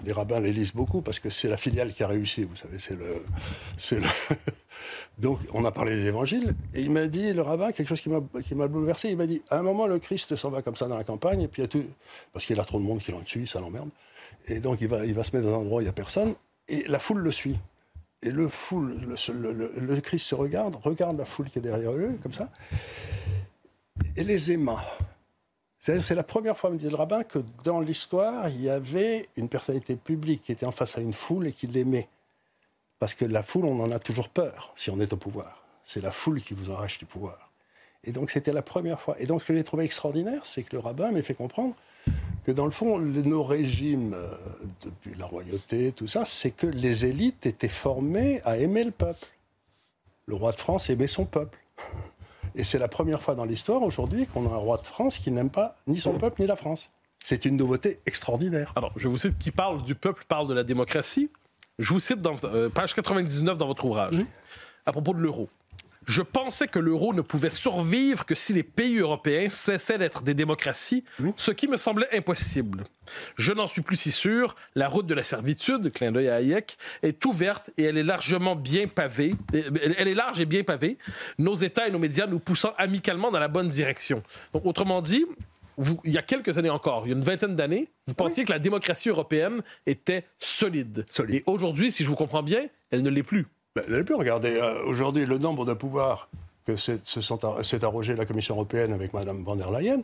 les rabbins les lisent beaucoup, parce que c'est la filiale qui a réussi, vous savez, c'est le, le... Donc, on a parlé des évangiles, et il m'a dit, le rabbin, quelque chose qui m'a bouleversé, il m'a dit, à un moment, le Christ s'en va comme ça dans la campagne, et puis il y a tout... Parce qu'il a trop de monde qui l'en suit, ça l'emmerde. Et donc, il va, il va se mettre dans un endroit où il n'y a personne, et la foule le suit. Et le, foule, le, Christ se regarde, regarde la foule qui est derrière eux, comme ça, et les aima. C'est la première fois, me dit le rabbin, que dans l'histoire, il y avait une personnalité publique qui était en face à une foule et qui l'aimait. Parce que la foule, on en a toujours peur si on est au pouvoir. C'est la foule qui vous arrache du pouvoir. Et donc c'était la première fois. Et donc ce que j'ai trouvé extraordinaire, c'est que le rabbin m'a fait comprendre que dans le fond, nos régimes, euh, depuis la royauté, tout ça, c'est que les élites étaient formées à aimer le peuple. Le roi de France aimait son peuple. Et c'est la première fois dans l'histoire aujourd'hui qu'on a un roi de France qui n'aime pas ni son peuple ni la France. C'est une nouveauté extraordinaire. Alors, je vous cite qui parle du peuple, parle de la démocratie. Je vous cite dans euh, page 99 dans votre ouvrage, à propos de l'euro. Je pensais que l'euro ne pouvait survivre que si les pays européens cessaient d'être des démocraties, ce qui me semblait impossible. Je n'en suis plus si sûr. La route de la servitude, clin d'œil à Hayek, est ouverte et elle est largement bien pavée. Elle est large et bien pavée. Nos États et nos médias nous poussant amicalement dans la bonne direction. Donc, autrement dit, il y a quelques années encore, il y a une vingtaine d'années, vous pensiez que la démocratie européenne était solide. solide. Et aujourd'hui, si je vous comprends bien, elle ne l'est plus. Ben, vous avez pu regarder euh, aujourd'hui le nombre de pouvoirs que s'est arrogé la Commission européenne avec Mme von der Leyen.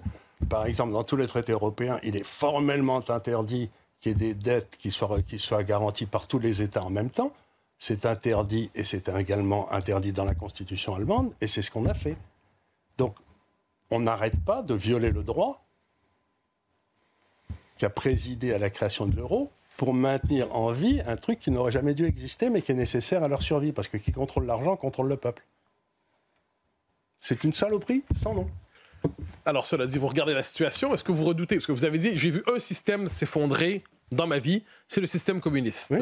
Par exemple, dans tous les traités européens, il est formellement interdit qu'il y ait des dettes qui soient, qui soient garanties par tous les États en même temps. C'est interdit et c'est également interdit dans la Constitution allemande et c'est ce qu'on a fait. Donc, on n'arrête pas de violer le droit qui a présidé à la création de l'euro pour maintenir en vie un truc qui n'aurait jamais dû exister, mais qui est nécessaire à leur survie, parce que qui contrôle l'argent contrôle le peuple. C'est une saloperie sans nom. Alors, cela dit, vous regardez la situation, est-ce que vous redoutez? Parce que vous avez dit, j'ai vu un système s'effondrer dans ma vie, c'est le système communiste.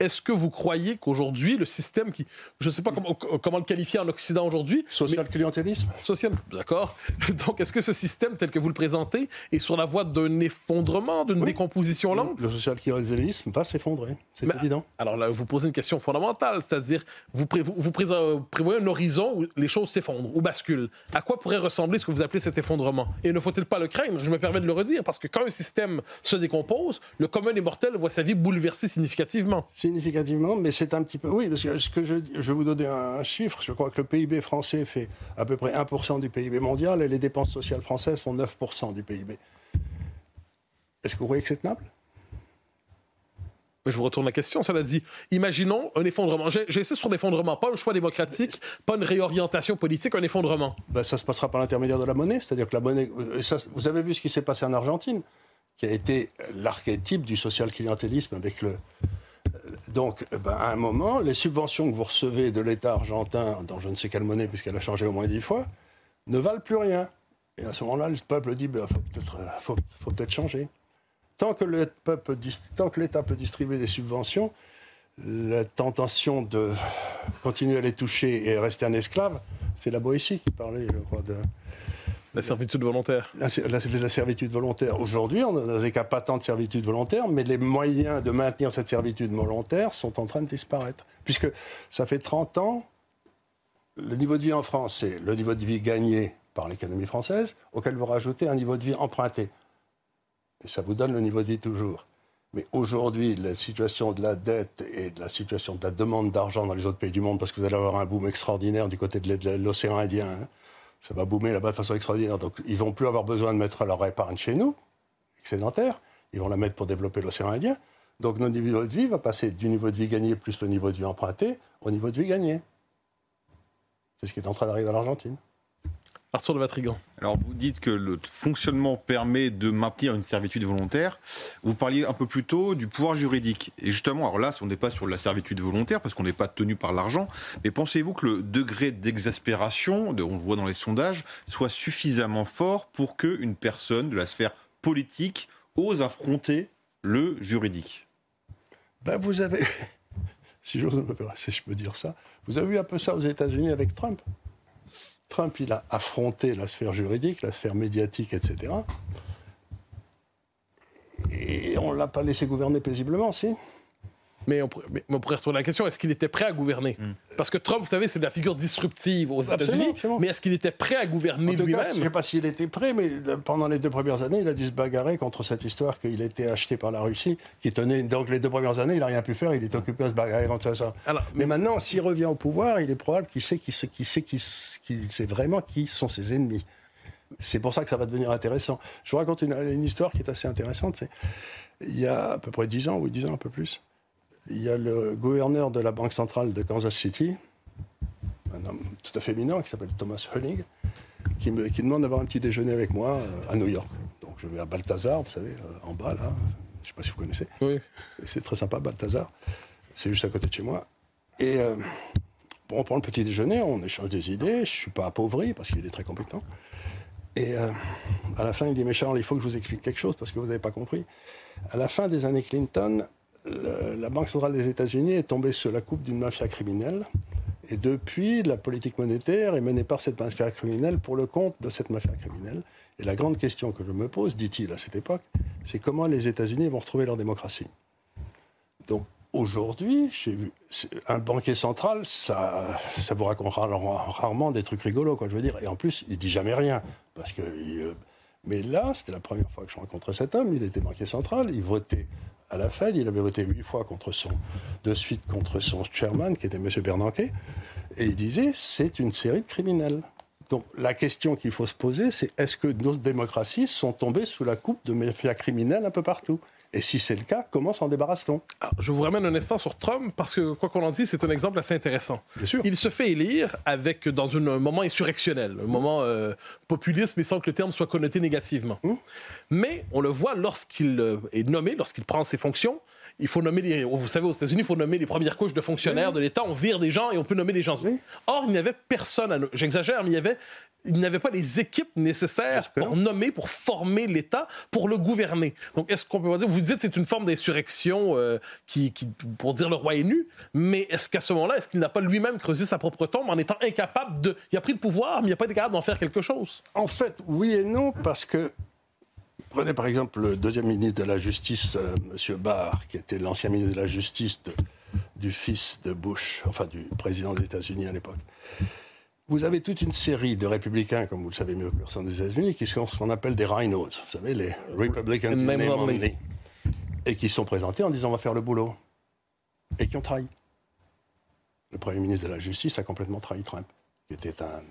Est-ce que vous croyez qu'aujourd'hui, le système qui, je ne sais pas comment, comment, le qualifier en Occident aujourd'hui, social clientélisme, social, d'accord. Donc, est-ce que ce système tel que vous le présentez est sur la voie d'un effondrement, d'une décomposition lente? Le social clientélisme va s'effondrer, c'est évident. Alors là, vous posez une question fondamentale, c'est-à-dire vous, vous, prévoyez un horizon où les choses s'effondrent ou basculent. À quoi pourrait ressembler ce que vous appelez cet effondrement? Et ne faut-il pas le craindre? Je me permets de le redire parce que quand un système se décompose, le commun les mortels voit sa vie bouleversée significativement. Significativement, mais c'est un petit peu. Oui, parce que, ce que je, vais vous donner un, chiffre. Je crois que le PIB français fait à peu près 1% du PIB mondial et les dépenses sociales françaises font 9% du PIB. Est-ce que vous croyez que c'est tenable? Je vous retourne la question, cela dit. Imaginons un effondrement. J'ai essayé sur l'effondrement, pas un choix démocratique, pas une réorientation politique, un effondrement. Ben, ça se passera par l'intermédiaire de la monnaie, c'est-à-dire que la monnaie. Euh, vous avez vu ce qui s'est passé en Argentine qui a été l'archétype du social clientélisme avec le, Donc, ben, à un moment, les subventions que vous recevez de l'État argentin, dans je ne sais quelle monnaie, puisqu'elle a changé au moins dix fois, ne valent plus rien. Et à ce moment-là, le peuple dit, il ben, faut peut-être faut, faut peut changer. Tant que l'État peut distribuer des subventions, la tentation de continuer à les toucher et rester un esclave, c'est la Boétie qui parlait, je crois, de... La servitude volontaire. La, la, servitude volontaire. Aujourd'hui, on n'a qu'à pas tant de servitude volontaire, mais les moyens de maintenir cette servitude volontaire sont en train de disparaître. Puisque ça fait 30 ans, le niveau de vie en France, c'est le niveau de vie gagné par l'économie française, auquel vous rajoutez un niveau de vie emprunté. Et ça vous donne le niveau de vie toujours. Mais aujourd'hui, la situation de la dette et de la situation de la demande d'argent dans les autres pays du monde, parce que vous allez avoir un boom extraordinaire du côté de l'océan Indien, hein, ça va boomer là-bas de façon extraordinaire. Donc ils vont plus avoir besoin de mettre leur épargne chez nous, excédentaire, ils vont la mettre pour développer l'océan Indien. Donc notre niveau de vie va passer du niveau de vie gagné plus le niveau de vie emprunté au niveau de vie gagné. C'est ce qui est en train d'arriver à l'Argentine. Arthur de Vatrigan. Alors, vous dites que le fonctionnement permet de maintenir une servitude volontaire. Vous parliez un peu plus tôt du pouvoir juridique. Et justement, alors là, on n'est pas sur la servitude volontaire parce qu'on n'est pas tenu par l'argent. Mais pensez-vous que le degré d'exaspération, on le voit dans les sondages, soit suffisamment fort pour qu'une personne de la sphère politique ose affronter le juridique? Ben, Vous avez, si, si je peux dire ça, vous avez vu un peu ça aux États-Unis avec Trump? Trump, il a affronté la sphère juridique, la sphère médiatique, etc. Et on ne l'a pas laissé gouverner paisiblement, si? Mais on, pourrait retourner la question est-ce qu'il était prêt à gouverner? Hmm. Parce que Trump, vous savez, c'est la figure disruptive aux États-Unis. Mais est-ce qu'il était prêt à gouverner lui-même? Je ne sais pas s'il était prêt, mais pendant les deux premières années, il a dû se bagarrer contre cette histoire qu'il a été acheté par la Russie, qui tenait. Donc les deux premières années, il n'a rien pu faire, il est occupé à se bagarrer contre ça. mais maintenant, s'il revient au pouvoir, il est probable qu'il sait, qu'il sait, qu'il sait vraiment qui sont ses ennemis. C'est pour ça que ça va devenir intéressant. Je vous raconte une, une histoire qui est assez intéressante. Il y a à peu près 10 ans, oui, 10 ans, un peu plus il y a le gouverneur de la Banque centrale de Kansas City, un homme tout à fait mineur qui s'appelle Thomas Hunning, qui, me, qui demande d'avoir un petit déjeuner avec moi euh, à New York. Donc je vais à Balthazar, vous savez, euh, en bas là. Je ne sais pas si vous connaissez. Oui. C'est très sympa, Balthazar. C'est juste à côté de chez moi. Et euh, bon, on prend le petit déjeuner, on échange des idées. Je ne suis pas appauvri parce qu'il est très compétent. Et à la fin, il dit Mais Charles, il faut que je vous explique quelque chose parce que vous n'avez pas compris. À la fin des années Clinton, la Banque centrale des États-Unis est tombée sous la coupe d'une mafia criminelle. Et depuis, la politique monétaire est menée par cette mafia criminelle pour le compte de cette mafia criminelle. Et la grande question que je me pose, dit-il à cette époque, c'est comment les États-Unis vont retrouver leur démocratie. Donc aujourd'hui, j'ai vu un banquier central, ça, ça vous racontera rarement des trucs rigolos, quoi, je veux dire. Et en plus, il dit jamais rien, parce que. Euh, mais là, c'était la première fois que je rencontrais cet homme. Il était banquier central, il votait à la Fed. Il avait voté huit fois contre son, de suite contre son chairman, qui était M. Bernanke. Et il disait, c'est une série de criminels. Donc la question qu'il faut se poser, c'est est-ce que nos démocraties sont tombées sous la coupe de mafias criminels un peu partout? Et si c'est le cas, comment s'en débarrasse-t-on? Je vous ramène un instant sur Trump parce que, quoi qu'on en dise, c'est un exemple assez intéressant. Bien sûr. Il se fait élire avec, dans un moment insurrectionnel, un moment euh, populiste, mais sans que le terme soit connoté négativement. Hum. Mais on le voit lorsqu'il euh, est nommé, lorsqu'il prend ses fonctions, il faut nommer les, vous savez, aux États-Unis, il faut nommer les premières couches de fonctionnaires de l'État. On vire des gens et on peut nommer des gens. Or, il n'y avait personne, j'exagère, mais il y avait il n'avait pas les équipes nécessaires pour nommer, pour former l'État, pour le gouverner. Donc, est-ce qu'on peut dire, vous dites que c'est une forme d'insurrection euh, qui, pour dire le roi est nu, mais est-ce qu'à ce, moment-là, est-ce qu'il n'a pas lui-même creusé sa propre tombe en étant incapable de... Il a pris le pouvoir, mais il n'a pas été capable d'en faire quelque chose? En fait, oui et non, parce que Prenez par exemple le deuxième ministre de la Justice, euh, M. Barr, qui était l'ancien ministre de la Justice du fils de Bush, enfin du président des États-Unis à l'époque. Vous avez toute une série de républicains, comme vous le savez mieux que personne des États-Unis, qui sont ce qu'on appelle des rhinos, vous savez, les Republicans in name only, et qui sont présentés en disant on va faire le boulot, et qui ont trahi. Le Premier ministre de la Justice a complètement trahi Trump, qui était un,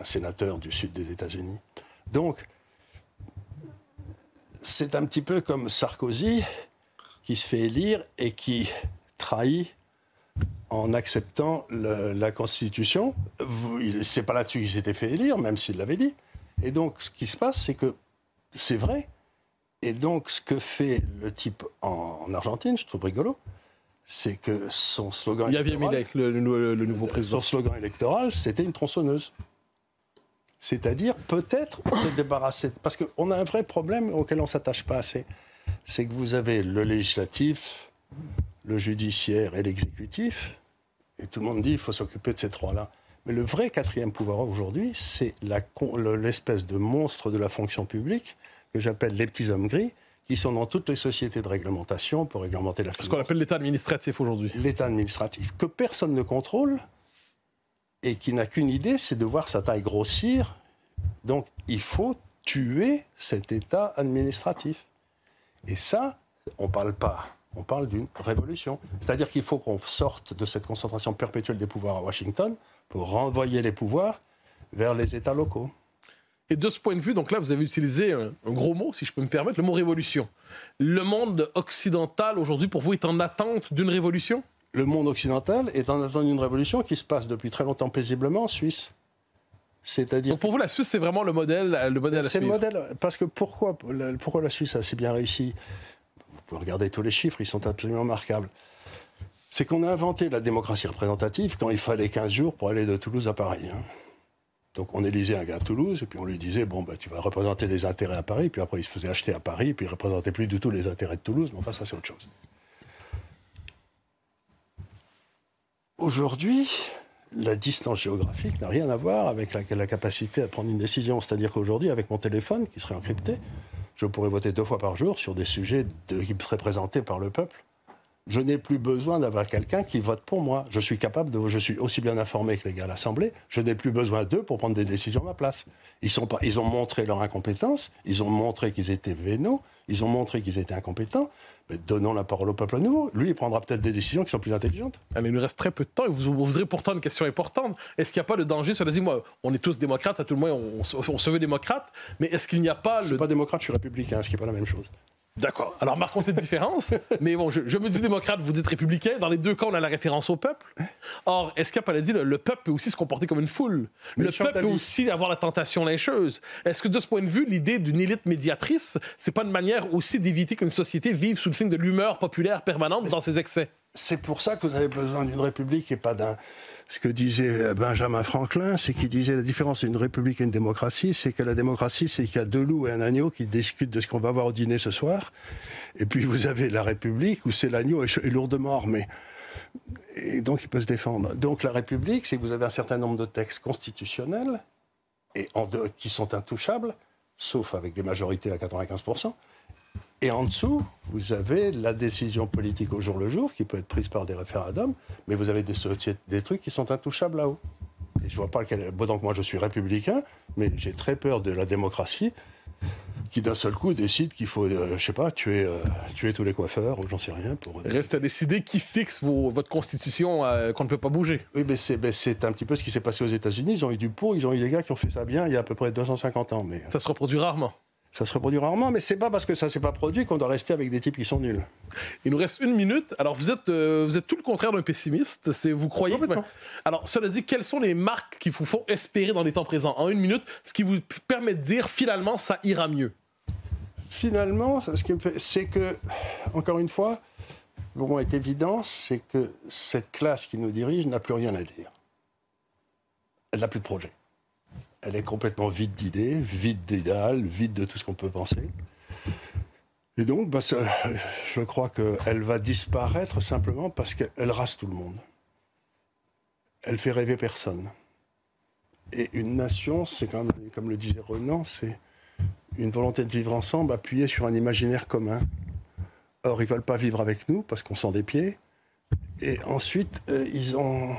un sénateur du sud des États-Unis. Donc, c'est un petit peu comme Sarkozy qui se fait élire et qui trahit en acceptant la Constitution. C'est pas là-dessus qu'il s'était fait élire, même s'il l'avait dit. Et donc, ce qui se passe, c'est que c'est vrai. Et donc, ce que fait le type en, Argentine, je trouve rigolo, c'est que son slogan. Il y avait Milek, le, le, le, nouveau président. Son slogan électoral, c'était une tronçonneuse. C'est-à-dire, peut-être, se débarrasser. Parce qu'on a un vrai problème auquel on ne s'attache pas assez. C'est que vous avez le législatif, le judiciaire et l'exécutif. Et tout le monde dit qu'il faut s'occuper de ces trois-là. Mais le vrai quatrième pouvoir aujourd'hui, c'est l'espèce de monstre de la fonction publique que j'appelle les petits hommes gris, qui sont dans toutes les sociétés de réglementation pour réglementer la finance. Ce qu'on appelle l'État administratif aujourd'hui. L'État administratif, que personne ne contrôle et qui n'a qu'une idée, c'est de voir sa taille grossir. Donc il faut tuer cet État administratif. Et ça, on ne parle pas. On parle d'une révolution. C'est-à-dire qu'il faut qu'on sorte de cette concentration perpétuelle des pouvoirs à Washington pour renvoyer les pouvoirs vers les États locaux. Et de ce point de vue, donc là, vous avez utilisé un, gros mot, si je peux me permettre, le mot révolution. Le monde occidental, aujourd'hui, pour vous, est en attente d'une révolution? Le monde occidental est en attente d'une révolution qui se passe depuis très longtemps paisiblement en Suisse. C'est-à-dire. pour vous, la Suisse, c'est vraiment le modèle, le modèle à C'est le modèle. Parce que pourquoi, pourquoi la Suisse a si bien réussi? Vous pouvez regarder tous les chiffres, ils sont absolument remarquables. C'est qu'on a inventé la démocratie représentative quand il fallait 15 jours pour aller de Toulouse à Paris. Hein. Donc on élisait un gars à Toulouse, et puis on lui disait, bon, bah, tu vas représenter les intérêts à Paris, puis après il se faisait acheter à Paris, puis il ne représentait plus du tout les intérêts de Toulouse, mais enfin ça c'est autre chose. Aujourd'hui, la distance géographique n'a rien à voir avec la, capacité à prendre une décision. C'est-à-dire qu'aujourd'hui, avec mon téléphone qui serait encrypté, je pourrais voter deux fois par jour sur des sujets qui seraient présentés par le peuple je n'ai plus besoin d'avoir quelqu'un qui vote pour moi. Je suis capable de, je suis aussi bien informé que les gars à l'Assemblée. Je n'ai plus besoin d'eux pour prendre des décisions à ma place. Ils, sont pas, ils ont montré leur incompétence, ils ont montré qu'ils étaient vénaux, ils ont montré qu'ils étaient incompétents. Mais donnons la parole au peuple nouveau. Lui, il prendra peut-être des décisions qui sont plus intelligentes. Ah, mais il nous reste très peu de temps et vous vous poserez pourtant une question importante. Est-ce qu'il n'y a pas le danger? Cela dit, moi, on est tous démocrates, à tout le moins, on, se veut démocrate, mais est-ce qu'il n'y a pas le. Je suis pas démocrate, je suis républicain, ce qui n'est pas la même chose. D'accord. Alors marquons cette différence. Mais bon, je, me dis démocrate, vous dites républicain. Dans les deux cas, on a la référence au peuple. Or, est-ce qu'à dit le, le peuple peut aussi se comporter comme une foule? Le peuple peut aussi avoir la tentation lyncheuse. Est-ce que de ce point de vue, l'idée d'une élite médiatrice, c'est pas une manière aussi d'éviter qu'une société vive sous le signe de l'humeur populaire permanente dans ses excès? C'est pour ça que vous avez besoin d'une république et pas d'un ce que disait Benjamin Franklin, c'est qu'il disait la différence entre une république et une démocratie, c'est que la démocratie, c'est qu'il y a deux loups et un agneau qui discutent de ce qu'on va voir au dîner ce soir. Et puis vous avez la république où c'est l'agneau est lourdement armé. Et donc il peut se défendre. Donc la république, c'est que vous avez un certain nombre de textes constitutionnels et qui sont intouchables, sauf avec des majorités à 95%. Et en dessous, vous avez la décision politique au jour le jour, qui peut être prise par des référendums, mais vous avez des, des trucs qui sont intouchables là-haut. Et je vois pas quel. Bon, donc moi, je suis républicain, mais j'ai très peur de la démocratie qui d'un seul coup décide qu'il faut, euh, je sais pas, tuer, euh, tuer tous les coiffeurs ou j'en sais rien. Pour... Reste à décider qui fixe votre constitution euh, qu'on ne peut pas bouger. Oui, mais c'est un petit peu ce qui s'est passé aux États-Unis. Ils ont eu du pot, ils ont eu des gars qui ont fait ça bien il y a à peu près 250 ans. Mais... Ça se reproduit rarement. Ça se reproduit rarement, mais c'est pas parce que ça s'est pas produit qu'on doit rester avec des types qui sont nuls. Il nous reste une minute. Alors vous êtes, euh, vous êtes tout le contraire d'un pessimiste. C'est vous croyez. Que... Alors cela dit, quelles sont les marques qui vous font espérer dans les temps présents? En une minute, ce qui vous permet de dire finalement ça ira mieux. Finalement, ce qui c'est que encore une fois, moment est évident, c'est que cette classe qui nous dirige n'a plus rien à dire. Elle n'a plus de projet elle est complètement vide d'idées, vide d'idéal, vide de tout ce qu'on peut penser. Et donc, bah, je crois qu'elle va disparaître simplement parce qu'elle rase tout le monde. Elle fait rêver personne. Et une nation, c'est comme, comme le disait Renan, c'est une volonté de vivre ensemble appuyée sur un imaginaire commun. Or, ils ne veulent pas vivre avec nous parce qu'on sent des pieds. Et ensuite, euh, ils ont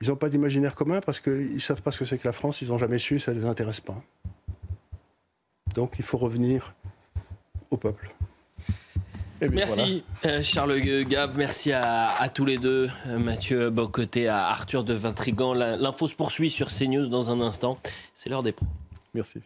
ils n'ont pas d'imaginaire commun parce qu'ils ne savent pas ce que c'est que la France, ils n'ont jamais su, ça ne les intéresse pas. Donc il faut revenir au peuple. merci euh, Charles Gave, merci à, tous les deux, euh, Mathieu Bocoté, à Arthur de Vintrigan. L'info se poursuit sur CNews dans un instant. C'est l'heure des pros. Merci.